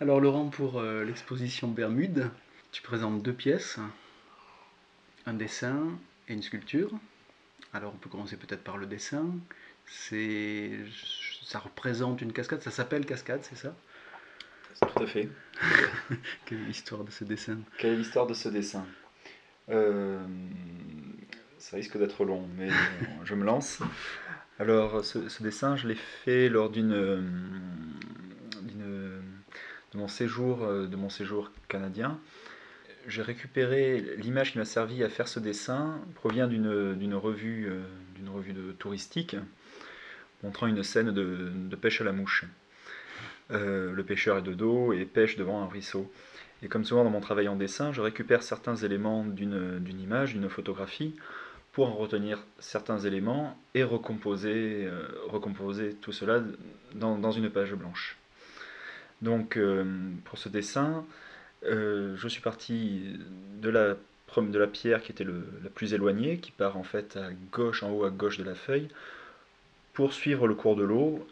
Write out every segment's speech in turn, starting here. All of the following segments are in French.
Alors Laurent, pour euh, l'exposition Bermude, tu présentes deux pièces, un dessin et une sculpture. Alors on peut commencer peut-être par le dessin. C'est, ça représente une cascade, ça s'appelle cascade, c'est ça? Tout à fait. Quelle est l'histoire de ce dessin? Quelle est l'histoire de ce dessin? Euh, Ça risque d'être long, mais je me lance. Alors ce, ce dessin, je l'ai fait lors d'une de mon séjour, euh, de mon séjour canadien. J'ai récupéré l'image qui m'a servi à faire ce dessin, provient d'une revue, euh, revue de touristique montrant une scène de, pêche à la mouche. Euh, le pêcheur est de dos et pêche devant un ruisseau. Et comme souvent dans mon travail en dessin, je récupère certains éléments d'une image, d'une photographie, pour en retenir certains éléments et recomposer, tout cela dans, une page blanche. Donc euh, pour ce dessin, euh, je suis parti de la, de la pierre qui était la plus éloignée, qui part en fait à gauche, en haut à gauche de la feuille, pour suivre le cours de l'eau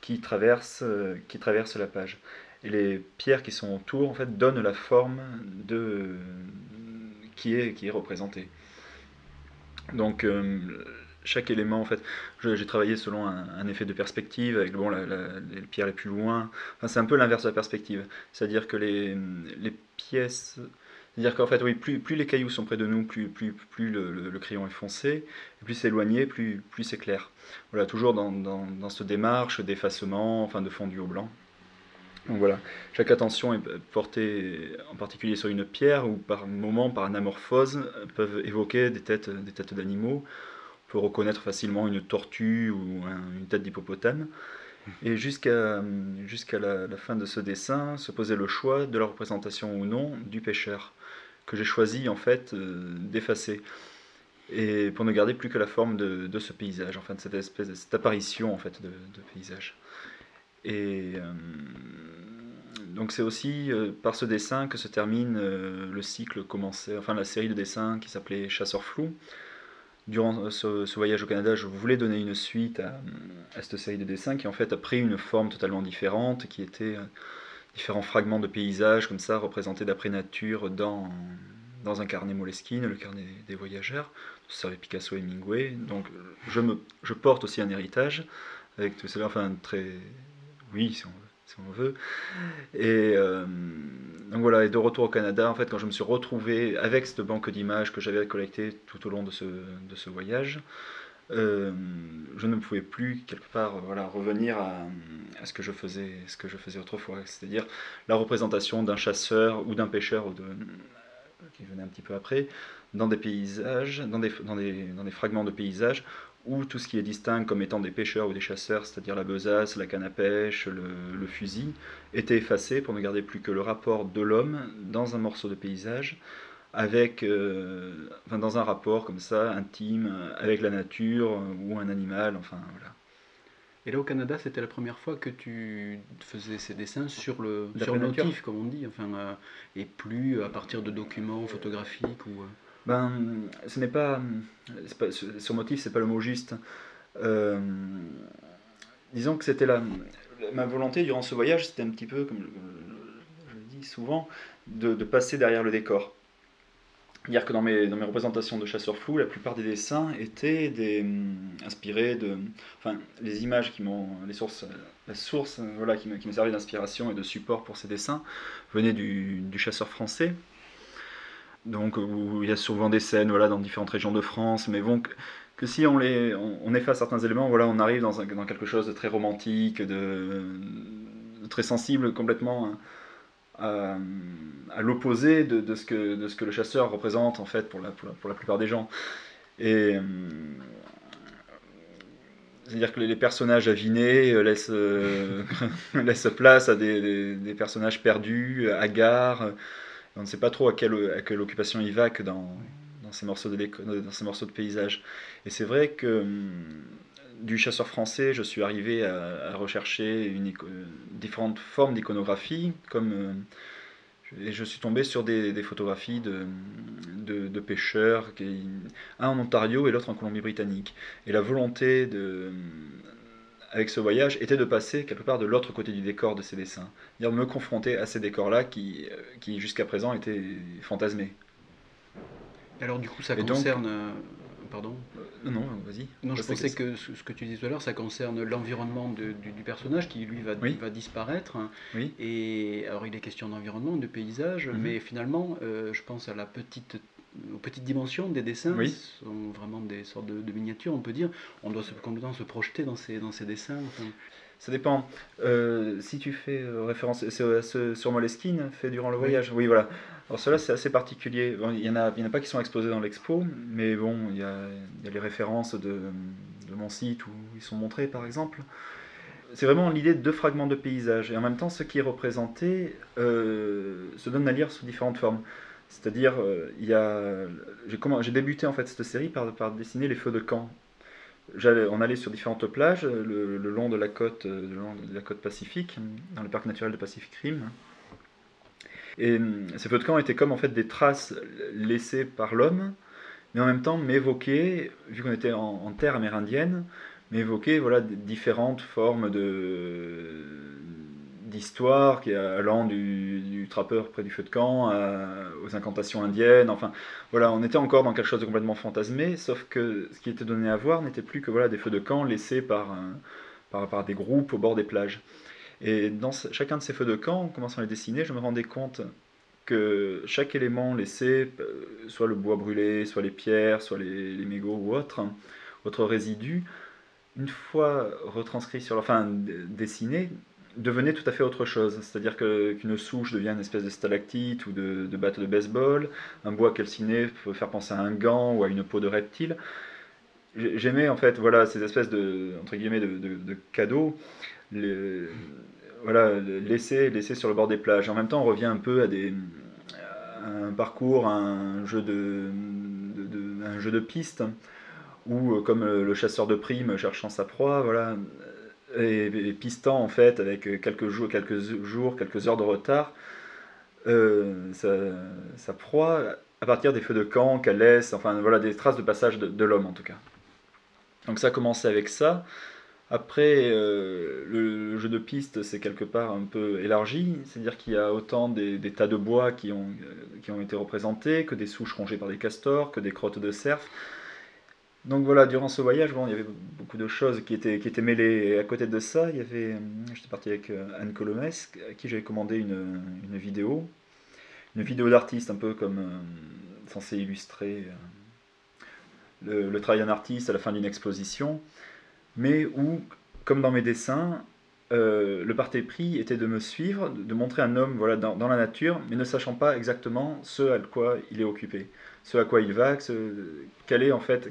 qui traverse, euh, qui traverse la page. Et les pierres qui sont autour en fait donnent la forme de qui est, qui est représentée. Donc chaque élément, en fait, j'ai travaillé selon un, effet de perspective, avec bon, les pierres les plus loin. Enfin, c'est un peu l'inverse de la perspective. C'est-à-dire que les, pièces. C'est-à-dire qu'en fait, oui, plus, les cailloux sont près de nous, plus, le, crayon est foncé, plus c'est éloigné, plus, plus c'est clair. Voilà, toujours dans, dans, cette démarche d'effacement, enfin de fondu au blanc. Donc voilà, chaque attention est portée en particulier sur une pierre ou par moment, par anamorphose, peuvent évoquer des têtes, des têtes d'animaux peut reconnaître facilement une tortue ou une tête d'hippopotame. Et jusqu'à la, fin de ce dessin se posait le choix de la représentation ou non du pêcheur, que j'ai choisi en fait euh, d'effacer, et pour ne garder plus que la forme de, de, ce paysage, enfin de cette espèce, cette apparition en fait de, paysage. Et euh, donc c'est aussi euh, par ce dessin que se termine le cycle commencé, enfin la série de dessins qui s'appelait Chasseur flou, durant ce, voyage au Canada, je voulais donner une suite à, cette série de dessins qui en fait a pris une forme totalement différente, qui était euh, différents fragments de paysages comme ça, représentés d'après nature dans, dans un carnet Moleskine, le carnet des voyageurs, ça Picasso et Hemingway. Donc je, me, je porte aussi un héritage avec tout cela, enfin très... Oui, si on veut si on veut. Et euh, donc voilà, et de retour au Canada, en fait, quand je me suis retrouvé avec cette banque d'images que j'avais collectée tout au long de ce, de ce voyage, euh, je ne pouvais plus quelque part voilà, revenir à, ce, que je faisais, ce que je faisais autrefois, c'est-à-dire la représentation d'un chasseur ou d'un pêcheur de, qui venait un petit peu après, dans des paysages, dans des, dans des, dans des fragments de paysages ou tout ce qui est distinct comme étant des pêcheurs ou des chasseurs, c'est-à-dire la besace, la canne à pêche, le, fusil, était effacé pour ne garder plus que le rapport de l'homme dans un morceau de paysage, avec, euh, enfin, dans un rapport comme ça, intime, avec la nature ou un animal, enfin voilà. Et là au Canada, c'était la première fois que tu faisais ces dessins sur le, sur le motif, comme on dit, enfin, euh, et plus à partir de documents photographiques ou. Euh, ben, ce n'est pas, Sur motif, c'est pas le mot juste. Euh, disons que c'était la, ma volonté durant ce voyage, c'était un petit peu, comme je, le dis souvent, de, passer derrière le décor. Dire que dans mes, dans mes représentations de chasseurs flous, la plupart des dessins étaient des, inspirés de. Enfin, les images qui m'ont. La source voilà, qui me, servait d'inspiration et de support pour ces dessins venaient du, du chasseur français, donc où il y a souvent des scènes voilà, dans différentes régions de France, mais bon, que, si on, les, on, efface certains éléments, voilà, on arrive dans, quelque chose de très romantique, de, très sensible, complètement à, l'opposé de, ce que, le chasseur représente en fait pour la, plupart des gens. Euh, c'est-à-dire que les personnages avinés euh, laissent, euh, laissent place à des, des personnages perdus, hagards on ne sait pas trop à quelle, occupation il va que dans, ces, morceaux de paysage. Et c'est vrai que hum, du chasseur français, je suis arrivé à, rechercher différentes formes d'iconographie, comme euh, et je suis tombé sur des, photographies de, pêcheurs, un en Ontario et l'autre en Colombie-Britannique. Et la volonté de, avec ce voyage était de passer quelque part de l'autre côté du décor de ces dessins. C'est-à-dire me confronter à ces décors-là qui, euh, qui jusqu'à présent étaient fantasmés. Alors du coup, ça concerne... Euh, pardon Non, non, vas-y. Non, je pensais que ce que tu disais tout à l'heure, ça concerne l'environnement du, personnage qui, lui, va, va disparaître. Oui. Et alors, il est question d'environnement, de paysage, mhm. mais finalement, euh, je pense à la petite aux petites dimensions des dessins oui. sont vraiment des sortes de, miniatures, on peut dire. On doit se, complètement se projeter dans ces, dans ces dessins. Ça dépend. Euh, si tu fais euh, référence sur Moleskine, fait durant le voyage. Oui, voilà. Alors cela c'est assez particulier. il n'y en, a, a pas qui sont exposés dans l'expo, mais bon, il y a, les références de, de, mon site où ils sont montrés, par exemple. C'est vraiment l'idée de deux fragments de paysage. Et en même temps, ce qui est représenté euh, se donne à lire sous différentes formes. C'est-à-dire, euh, j'ai, débuté en fait cette série par, par dessiner les feux de camp. on allait sur différentes plages le, long de la côte, euh, pacifique, dans le parc naturel de Pacific Rim. Et ces feux de camp étaient comme en fait des traces laissées par l'homme, mais en même temps m'évoquaient, vu qu'on était en, en, terre amérindienne, m'évoquaient voilà différentes formes de d'histoire allant du, du, trappeur près du feu de camp aux incantations indiennes. Enfin, voilà, on était encore dans quelque chose de complètement fantasmé, sauf que ce qui était donné à voir n'était plus que voilà des feux de camp laissés par, par, par, des groupes au bord des plages. Et dans chacun de ces feux de camp, en commençant à les dessiner, je me rendais compte que chaque élément laissé, euh, soit le bois brûlé, soit les pierres, soit les, les mégots ou autres, autres résidus, une fois retranscrit sur, enfin dessiné, devenait tout à fait autre chose. C'est-à-dire qu'une souche devient une espèce de stalactite ou de, de batte de baseball, un bois calciné peut faire penser à un gant ou à une peau de reptile. J'aimais en fait voilà, ces espèces de, entre guillemets, de, de, cadeaux voilà, laissés, sur le bord des plages. En même temps, on revient un peu à, des, un parcours, un jeu de, un jeu de piste, où comme le chasseur de primes cherchant sa proie, voilà, et, pistant en fait avec quelques jours, quelques jours, quelques heures de retard, euh, sa, proie à partir des feux de camp qu'elle laisse, enfin voilà des traces de passage de, l'homme en tout cas. Donc ça a commencé avec ça. Après, euh, le jeu de piste c'est quelque part un peu élargi, c'est-à-dire qu'il y a autant des, tas de bois qui ont, qui ont été représentés, que des souches rongées par des castors, que des crottes de cerf. Donc voilà, durant ce voyage, bon, il y avait beaucoup de choses qui étaient, qui étaient mêlées. Et à côté de ça, il y avait, euh, j'étais parti avec euh, Anne Colomès, à qui j'avais commandé une, une, vidéo, une vidéo d'artiste, un peu comme euh, censé illustrer le, travail d'un artiste à la fin d'une exposition, mais où, comme dans mes dessins, le parti pris était de me suivre, de montrer un homme voilà, dans, dans, la nature, mais ne sachant pas exactement ce à quoi il est occupé, ce à quoi il va, ce, quel est en fait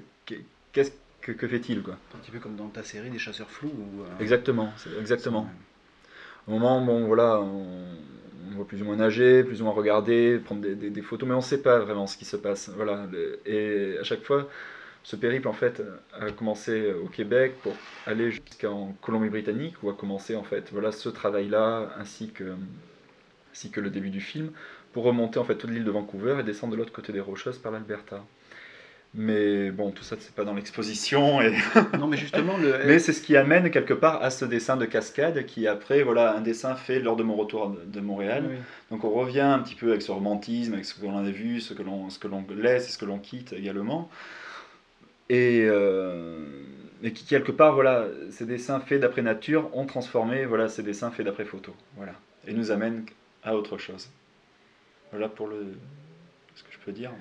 qu'est-ce que, que fait-il quoi? Un petit peu comme dans ta série des chasseurs flous. Euh, exactement, exactement. Au moment, bon voilà, on, voit plus ou moins nager, plus ou moins regarder, prendre des, photos, mais on ne sait pas vraiment ce qui se passe. Voilà, et à chaque fois, ce périple en fait a commencé au Québec pour aller jusqu'en Colombie-Britannique où a commencé en fait voilà ce travail-là ainsi que ainsi que le début du film pour remonter en fait toute l'île de Vancouver et descendre de l'autre côté des Rocheuses par l'Alberta. Mais bon, tout ça, c'est pas dans l'exposition. Et... non, mais justement, le... mais c'est ce qui amène quelque part à ce dessin de cascade qui, après, voilà, un dessin fait lors de mon retour de Montréal. Donc on revient un petit peu avec ce romantisme, avec ce que l'on a vu, ce que l'on, ce que l'on laisse et ce que l'on quitte également. Et, euh, et qui, quelque part, voilà, ces dessins faits d'après nature ont transformé voilà, ces dessins faits d'après photo. Voilà. Et nous amènent à autre chose. Voilà pour le, ce que je peux dire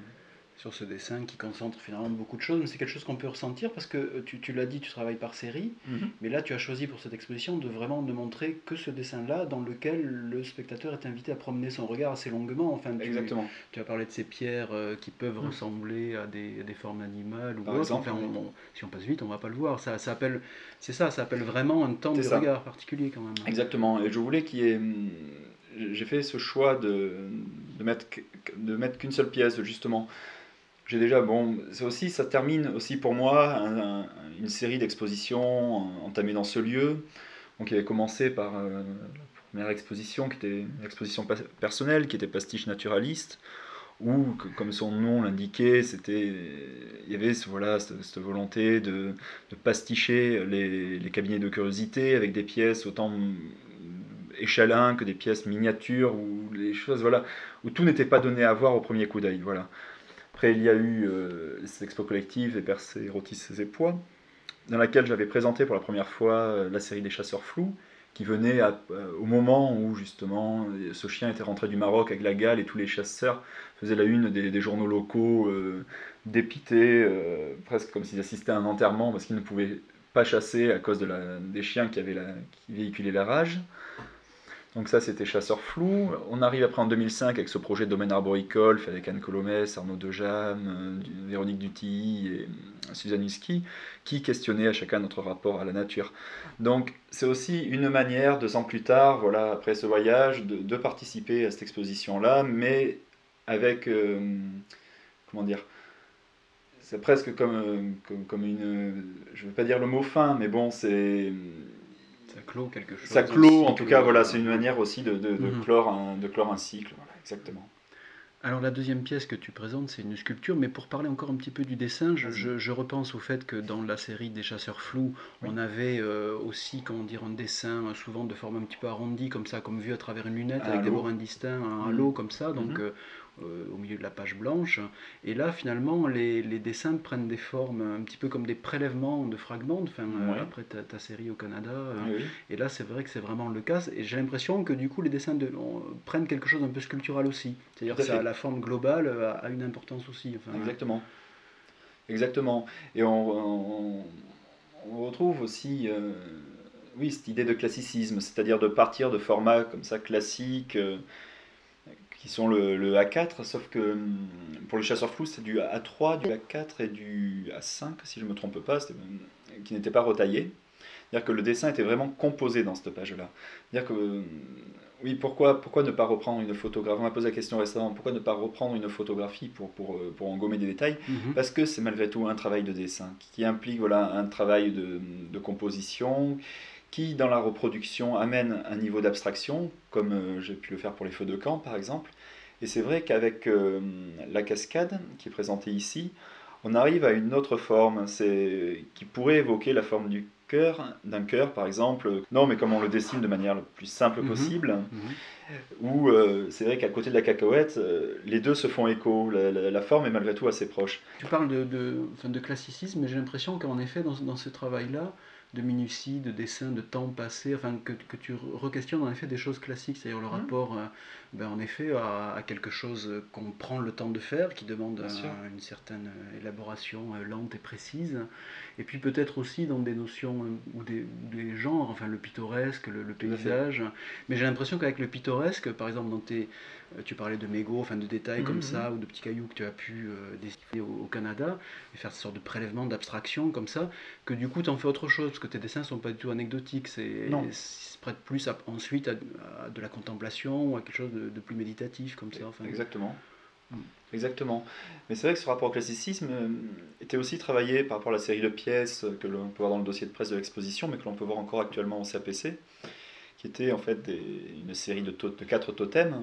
sur ce dessin qui concentre finalement beaucoup de choses, mais c'est quelque chose qu'on peut ressentir parce que euh, tu, tu l'as dit, tu travailles par série, mhm. mais là tu as choisi pour cette exposition de vraiment de montrer que ce dessin-là dans lequel le spectateur est invité à promener son regard assez longuement. Enfin, tu, Exactement. Tu as parlé de ces pierres euh, qui peuvent mhm. ressembler à des, des, formes animales ou par Exemple, enfin, si on passe vite, on va pas le voir. Ça, ça appelle, c'est ça, ça appelle vraiment un temps de regard particulier quand même. Exactement. Et je voulais qu'il y ait hum, j'ai fait ce choix de, de mettre, de mettre qu'une seule pièce, justement j'ai déjà, bon, ça aussi, ça termine aussi pour moi une série d'expositions entamées dans ce lieu. Donc, il avait commencé par euh, la première exposition qui était une exposition personnelle, qui était pastiche naturaliste. où, comme son nom l'indiquait, c'était, il y avait voilà, cette, volonté de, pasticher les, cabinets de curiosité avec des pièces autant échalins que des pièces miniatures, ou les choses, voilà, où tout n'était pas donné à voir au premier coup d'œil. Voilà. Après, il y a eu euh, l'expo collective, et Percé, Rotis et Poids, dans laquelle j'avais présenté pour la première fois euh, la série des chasseurs flous, qui venait euh, au moment où justement ce chien était rentré du Maroc avec la gale et tous les chasseurs faisaient la une des, journaux locaux euh, dépités, presque comme s'ils assistaient à un enterrement parce qu'ils ne pouvaient pas chasser à cause des chiens qui, avaient qui véhiculaient la rage. Donc ça, c'était Chasseur Flou. On arrive après en 2005 avec ce projet de domaine arboricole avec Anne Colomès, Arnaud Dejam, euh, Véronique Dutilly et euh, Suzanne Husky, qui questionnaient à chacun notre rapport à la nature. Donc c'est aussi une manière, deux ans plus tard, voilà, après ce voyage, de, participer à cette exposition-là, mais avec, euh, comment dire, c'est presque comme, une, je ne veux pas dire le mot fin, mais bon, c'est ça clôt quelque chose. Ça clôt, en tout cas, voilà, c'est une manière aussi de, de, mhm. clore, un, de clore un cycle. exactement. Alors la deuxième pièce que tu présentes, c'est une sculpture, mais pour parler encore un petit peu du dessin, je, repense au fait que dans la série des chasseurs flous, on avait euh, aussi, comment dire, un dessin souvent de forme un petit peu arrondie, comme ça, comme vu à travers une lunette, avec des bords indistincts, un halo mhm. comme ça, donc mhm. euh, euh, au milieu de la page blanche. Et là, finalement, les, dessins prennent des formes un petit peu comme des prélèvements de fragments, enfin, euh, après ta, série au Canada. Euh, et là, c'est vrai que c'est vraiment le cas. Et j'ai l'impression que du coup, les dessins de, prennent quelque chose d'un peu sculptural aussi. C'est-à-dire que la forme globale a, une importance aussi. Exactement. Exactement. Et on, on, retrouve aussi oui, cette idée de classicisme, c'est-à-dire de partir de formats comme ça classiques qui sont le, A4, sauf que hum, pour le chasseur flou, c'est du A3, du A4 et du A5, si je ne me trompe pas, qui n'étaient pas retaillés. C'est-à-dire que le dessin était vraiment composé dans cette page-là. C'est-à-dire que, hum, oui, pourquoi, pourquoi ne pas reprendre une photographie? On m'a posé la question récemment, pourquoi ne pas reprendre une photographie pour, pour, euh, pour engommer des détails? Mhm. Parce que c'est malgré tout un travail de dessin qui implique voilà, un travail de, de composition qui, dans la reproduction, amène un niveau d'abstraction, comme euh, j'ai pu le faire pour les feux de camp, par exemple. Et c'est vrai qu'avec euh, la cascade, qui est présentée ici, on arrive à une autre forme, qui pourrait évoquer la forme du cœur, d'un cœur par exemple, non mais comme on le dessine de manière la plus simple mhm. possible, mhm. où euh, c'est vrai qu'à côté de la cacahuète, les deux se font écho, la, forme est malgré tout assez proche. Tu parles de, de, de classicisme, mais j'ai l'impression qu'en effet dans, dans ce travail-là, de minutie, de dessin, de temps passé, enfin que, que tu requestionnes en effet des choses classiques, c'est-à-dire le mmh. rapport euh, ben, en effet à, quelque chose qu'on prend le temps de faire, qui demande une certaine euh, élaboration euh, lente et précise, et puis peut-être aussi dans des notions ou des, des, genres, enfin le pittoresque, le, paysage, mais j'ai l'impression qu'avec le pittoresque, par exemple dans tes tu parlais de mégots, enfin de détails comme mmh, ça, ou de petits cailloux que tu as pu dessiner au, Canada, et faire ce sorte de prélèvement, d'abstraction comme ça, que du coup tu en fais autre chose, parce que tes dessins sont pas du tout anecdotiques, c'est se prête plus ensuite à, de la contemplation ou à quelque chose de, plus méditatif comme ça. Enfin. Exactement. Mm. Exactement. Mais c'est vrai que ce rapport au classicisme euh, était aussi travaillé par rapport à la série de pièces que l'on peut voir dans le dossier de presse de l'exposition, mais que l'on peut voir encore actuellement au CAPC, qui était en fait une série de, de quatre totems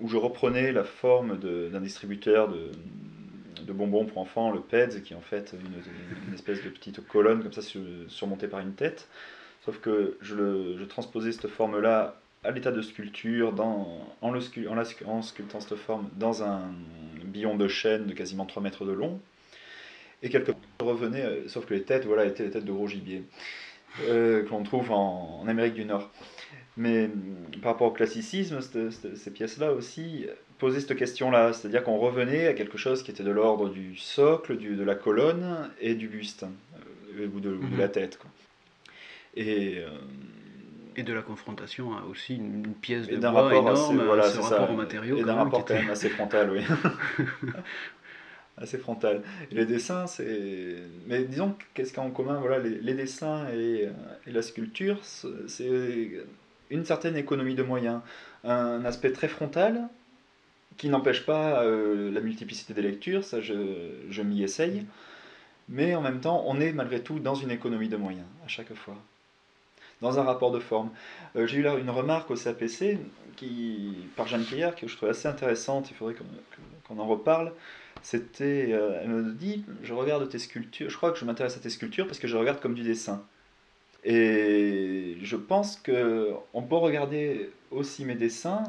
où je reprenais la forme d'un distributeur de, bonbons pour enfants, le PEDS, qui est en fait une, espèce de petite colonne comme ça surmontée par une tête. Sauf que je, transposais cette forme-là à l'état de sculpture en, en, sculptant cette forme dans un billon de chêne de quasiment 3 mètres de long. Et quelque part, je revenais, euh, sauf que les têtes voilà, étaient les têtes de gros gibier euh, que l'on trouve en, Amérique du Nord. Mais par rapport au classicisme, ces pièces-là aussi, poser cette question-là, c'est-à-dire qu'on revenait à quelque chose qui était de l'ordre du socle, du, de la colonne et du buste, euh, ou, de, de, la mhm. tête. Quoi. Et, euh, et de la confrontation à aussi une, pièce de bois énorme, voilà, ce rapport au matériau. Et d'un rapport quand même assez frontal, oui. assez frontal. Et les dessins, c'est... Mais disons, qu'est-ce qu'il y a en commun voilà, les, les dessins et, euh, et la sculpture, c'est une certaine économie de moyens, un aspect très frontal, qui n'empêche pas euh, la multiplicité des lectures, ça je, m'y essaye, mais en même temps on est malgré tout dans une économie de moyens à chaque fois, dans un rapport de forme. Euh, j'ai eu là une remarque au CAPC qui, par Jeanne Pierre que je trouvais assez intéressante, il faudrait qu'on en reparle. C'était, euh, elle me dit, je regarde tes sculptures, je crois que je m'intéresse à tes sculptures parce que je regarde comme du dessin. Et je pense que on peut regarder aussi mes dessins.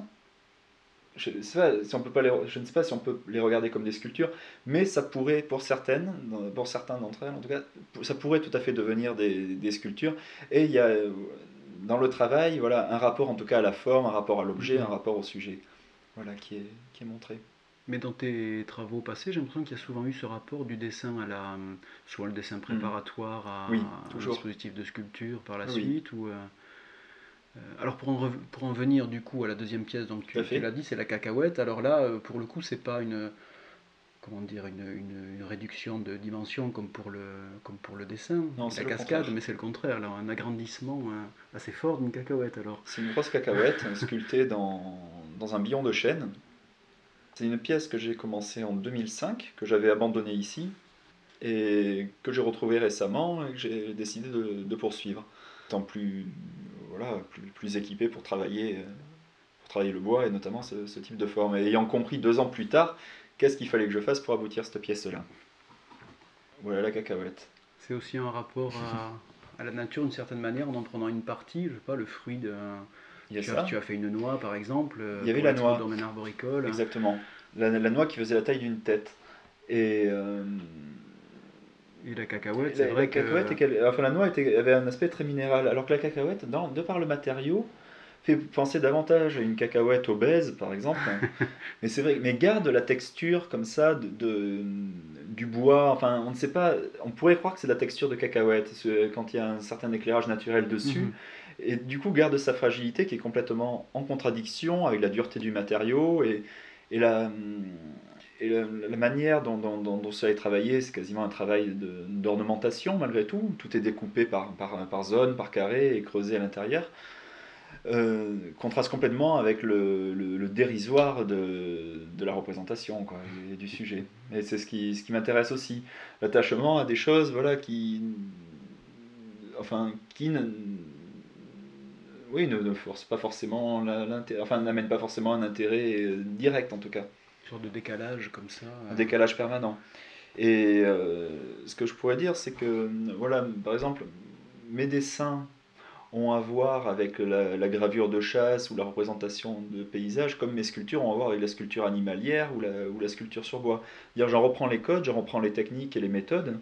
Je, si on peut pas les, je ne sais pas si on peut les regarder comme des sculptures, mais ça pourrait, pour certaines, pour certains d'entre elles en tout cas, ça pourrait tout à fait devenir des, des sculptures. Et il y a dans le travail, voilà, un rapport en tout cas à la forme, un rapport à l'objet, mm-hmm. un rapport au sujet, voilà, qui est, qui est montré. Mais dans tes travaux passés, j'ai l'impression qu'il y a souvent eu ce rapport du dessin à la, soit le dessin mm. préparatoire à, un dispositif de sculpture par la suite, ou euh, euh, alors pour en, pour en venir du coup à la deuxième pièce, donc tu, tu l'as dit, c'est la cacahuète. Alors là, euh, pour le coup, c'est pas une comment dire, une, une, réduction de dimension comme pour le, comme pour le dessin, non, la cascade, mais c'est le contraire, là, un agrandissement assez fort d'une cacahuète alors. C'est une grosse cacahuète sculptée dans, dans un billon de chêne. C'est une pièce que j'ai commencée en 2005, que j'avais abandonnée ici, et que j'ai retrouvée récemment et que j'ai décidé de, poursuivre. Étant plus, voilà, plus, équipé pour travailler, pour travailler le bois et notamment ce, type de forme. Et ayant compris deux ans plus tard qu'est-ce qu'il fallait que je fasse pour aboutir cette pièce-là Voilà la cacahuète. C'est aussi un rapport à, la nature d'une certaine manière en en prenant une partie, je sais pas, le fruit de. Il tu, as, tu as fait une noix par exemple. Il y avait la noix. Domaine arboricole. Exactement. La, noix qui faisait la taille d'une tête. Et. Euh, et la cacahuète, c'est vrai que. enfin, la noix était, avait un aspect très minéral, alors que la cacahuète, dans, de par le matériau, fait penser davantage à une cacahuète obèse, par exemple. mais c'est vrai, mais garde la texture comme ça de, du bois. Enfin, on ne sait pas. On pourrait croire que c'est la texture de cacahuète quand il y a un certain éclairage naturel dessus. Mhm. Et du coup, garde sa fragilité qui est complètement en contradiction avec la dureté du matériau et, et la. Et la, manière dont, dont, dont, cela est travaillé, c'est quasiment un travail d'ornementation malgré tout. Tout est découpé par, par, par zone, par carré et creusé à l'intérieur. Euh, contraste complètement avec le, le, dérisoire de, de, la représentation quoi, et du sujet. Et c'est ce qui, ce qui m'intéresse aussi. L'attachement à des choses voilà, qui, enfin, qui oui, ne, ne force pas forcément l'intérêt, enfin, n'amène pas forcément un intérêt direct en tout cas. Une sorte de décalage comme ça. Un décalage permanent. Et euh, ce que je pourrais dire, c'est que, voilà, par exemple, mes dessins ont à voir avec la, gravure de chasse ou la représentation de paysages, comme mes sculptures ont à voir avec la sculpture animalière ou la, ou la sculpture sur bois. J'en reprends les codes, j'en reprends les techniques et les méthodes,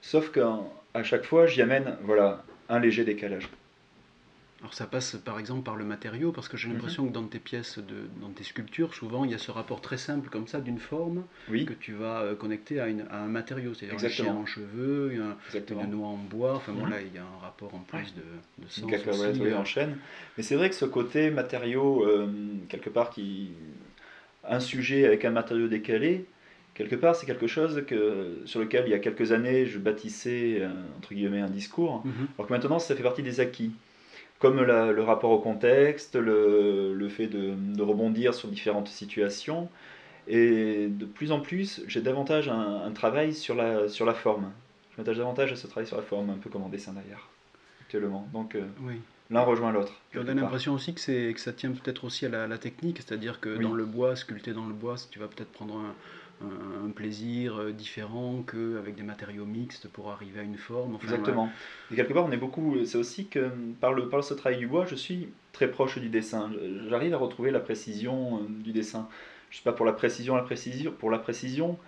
sauf qu'à chaque fois, j'y amène voilà, un léger décalage. Alors ça passe par exemple par le matériau, parce que j'ai mhm. l'impression que dans tes pièces, de, dans tes sculptures, souvent il y a ce rapport très simple comme ça d'une forme que tu vas euh, connecter à, une, à un matériau, c'est-à-dire un chien en cheveux, une noix en bois, enfin bon mhm. là il y a un rapport en plus de, de sens. Une oui, euh. en chêne. Mais c'est vrai que ce côté matériau, euh, quelque part, qui un sujet avec un matériau décalé, quelque part, c'est quelque chose que, sur lequel, il y a quelques années, je bâtissais, entre guillemets, un discours, mhm. alors que maintenant, ça fait partie des acquis comme le rapport au contexte, le, le fait de, de, rebondir sur différentes situations. Et de plus en plus, j'ai davantage un, travail sur la, sur la forme. Je m'attache davantage à ce travail sur la forme, un peu comme en dessin d'ailleurs, actuellement. Donc euh, oui. l'un rejoint l'autre. On a l'impression aussi que, que ça tient peut-être aussi à la, la technique, c'est-à-dire que dans le bois, sculpté dans le bois, tu vas peut-être prendre un, un, plaisir euh, différent qu'avec des matériaux mixtes pour arriver à une forme. Exactement. Et quelque part, on est beaucoup. C'est aussi que par, le, par ce travail du bois, je suis très proche du dessin. J'arrive à retrouver la précision euh, du dessin. Je sais pas pour la précision, la précision. Pour la précision,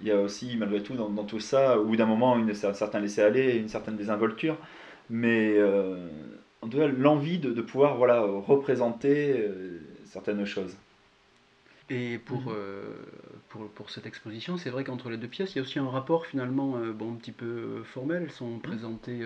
il y a aussi malgré tout dans, tout ça, ou d'un moment, une, un certain laisser-aller, une certaine désinvolture. Mais euh, en tout cas, l'envie de, de, pouvoir voilà, représenter certaines choses. Et pour, mhm. euh, pour, pour, cette exposition, c'est vrai qu'entre les deux pièces, il y a aussi un rapport finalement euh, bon, un petit peu euh, formel. Elles sont mhm. présentées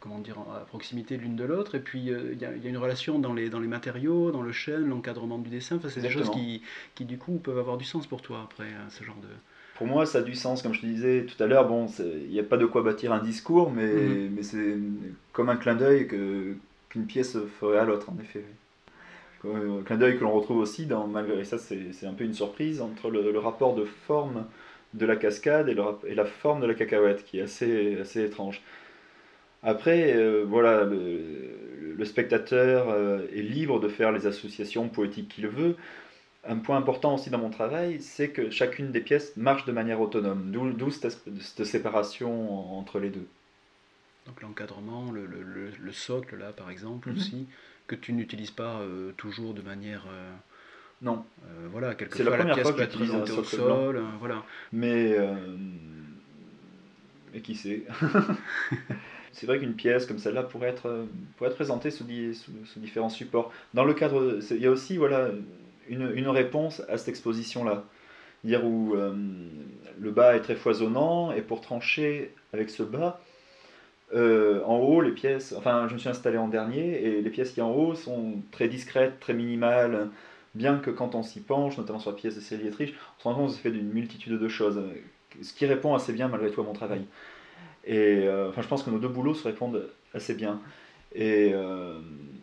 comment dire, à proximité l'une de l'autre. Et puis il y, a, y, a une relation dans les, dans les matériaux, dans le chêne, l'encadrement du dessin. Enfin, c'est des choses qui, qui, du coup peuvent avoir du sens pour toi après, ce genre de... Pour moi, ça a du sens, comme je te disais tout à l'heure. Bon, il n'y a pas de quoi bâtir un discours, mais, mais c'est comme un clin d'œil qu'une pièce ferait à l'autre, en effet clin d'œil que l'on retrouve aussi dans, malgré ça c'est un peu une surprise, entre le, rapport de forme de la cascade et, le, et, la forme de la cacahuète, qui est assez, assez étrange. Après, euh, voilà, le, le spectateur est libre de faire les associations poétiques qu'il veut. Un point important aussi dans mon travail, c'est que chacune des pièces marche de manière autonome, d'où cette, séparation entre les deux. Donc l'encadrement, le, socle là par exemple mhm. aussi, que tu n'utilises pas toujours de manière... non. voilà, quelquefois la, première pièce fois que j'utilise un socle au sol, voilà. Mais mais qui sait C'est vrai qu'une pièce comme celle-là pourrait être, pourrait être présentée sous, sous, différents supports. Dans le cadre, il y a aussi voilà, une, une réponse à cette exposition-là. Dire où euh, le bas est très foisonnant, et pour trancher avec ce bas, euh, en haut, les pièces, enfin, je me suis installé en dernier, et les pièces qui en haut sont très discrètes, très minimales, bien que quand on s'y penche, notamment sur la pièce de Céline Dietrich, on se rend compte que c'est fait d'une multitude de choses ce qui répond assez bien malgré tout à mon travail. Et euh, enfin, je pense que nos deux boulots se répondent assez bien. Et euh,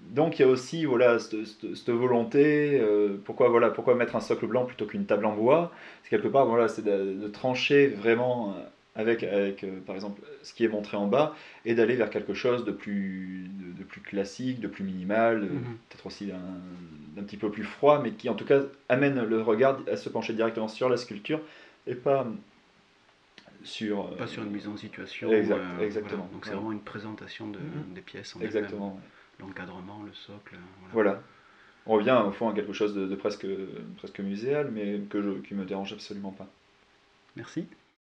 donc il y a aussi voilà cette, volonté. Pourquoi voilà pourquoi mettre un socle blanc plutôt qu'une table en bois? C'est quelque part voilà c'est de, trancher vraiment avec avec par exemple ce qui est montré en bas et d'aller vers quelque chose de plus de, plus classique, de plus minimal, mhm. peut-être aussi d'un petit peu plus froid, mais qui en tout cas amène le regard à se pencher directement sur la sculpture et pas sur... Pas sur une mise en situation. Euh, exactement. Donc c'est vraiment une présentation de, mm-hmm. des pièces en Exactement. L'encadrement, le socle. Voilà. On revient au fond à quelque chose de, presque, presque muséal, mais que je, qui me dérange absolument pas. Merci.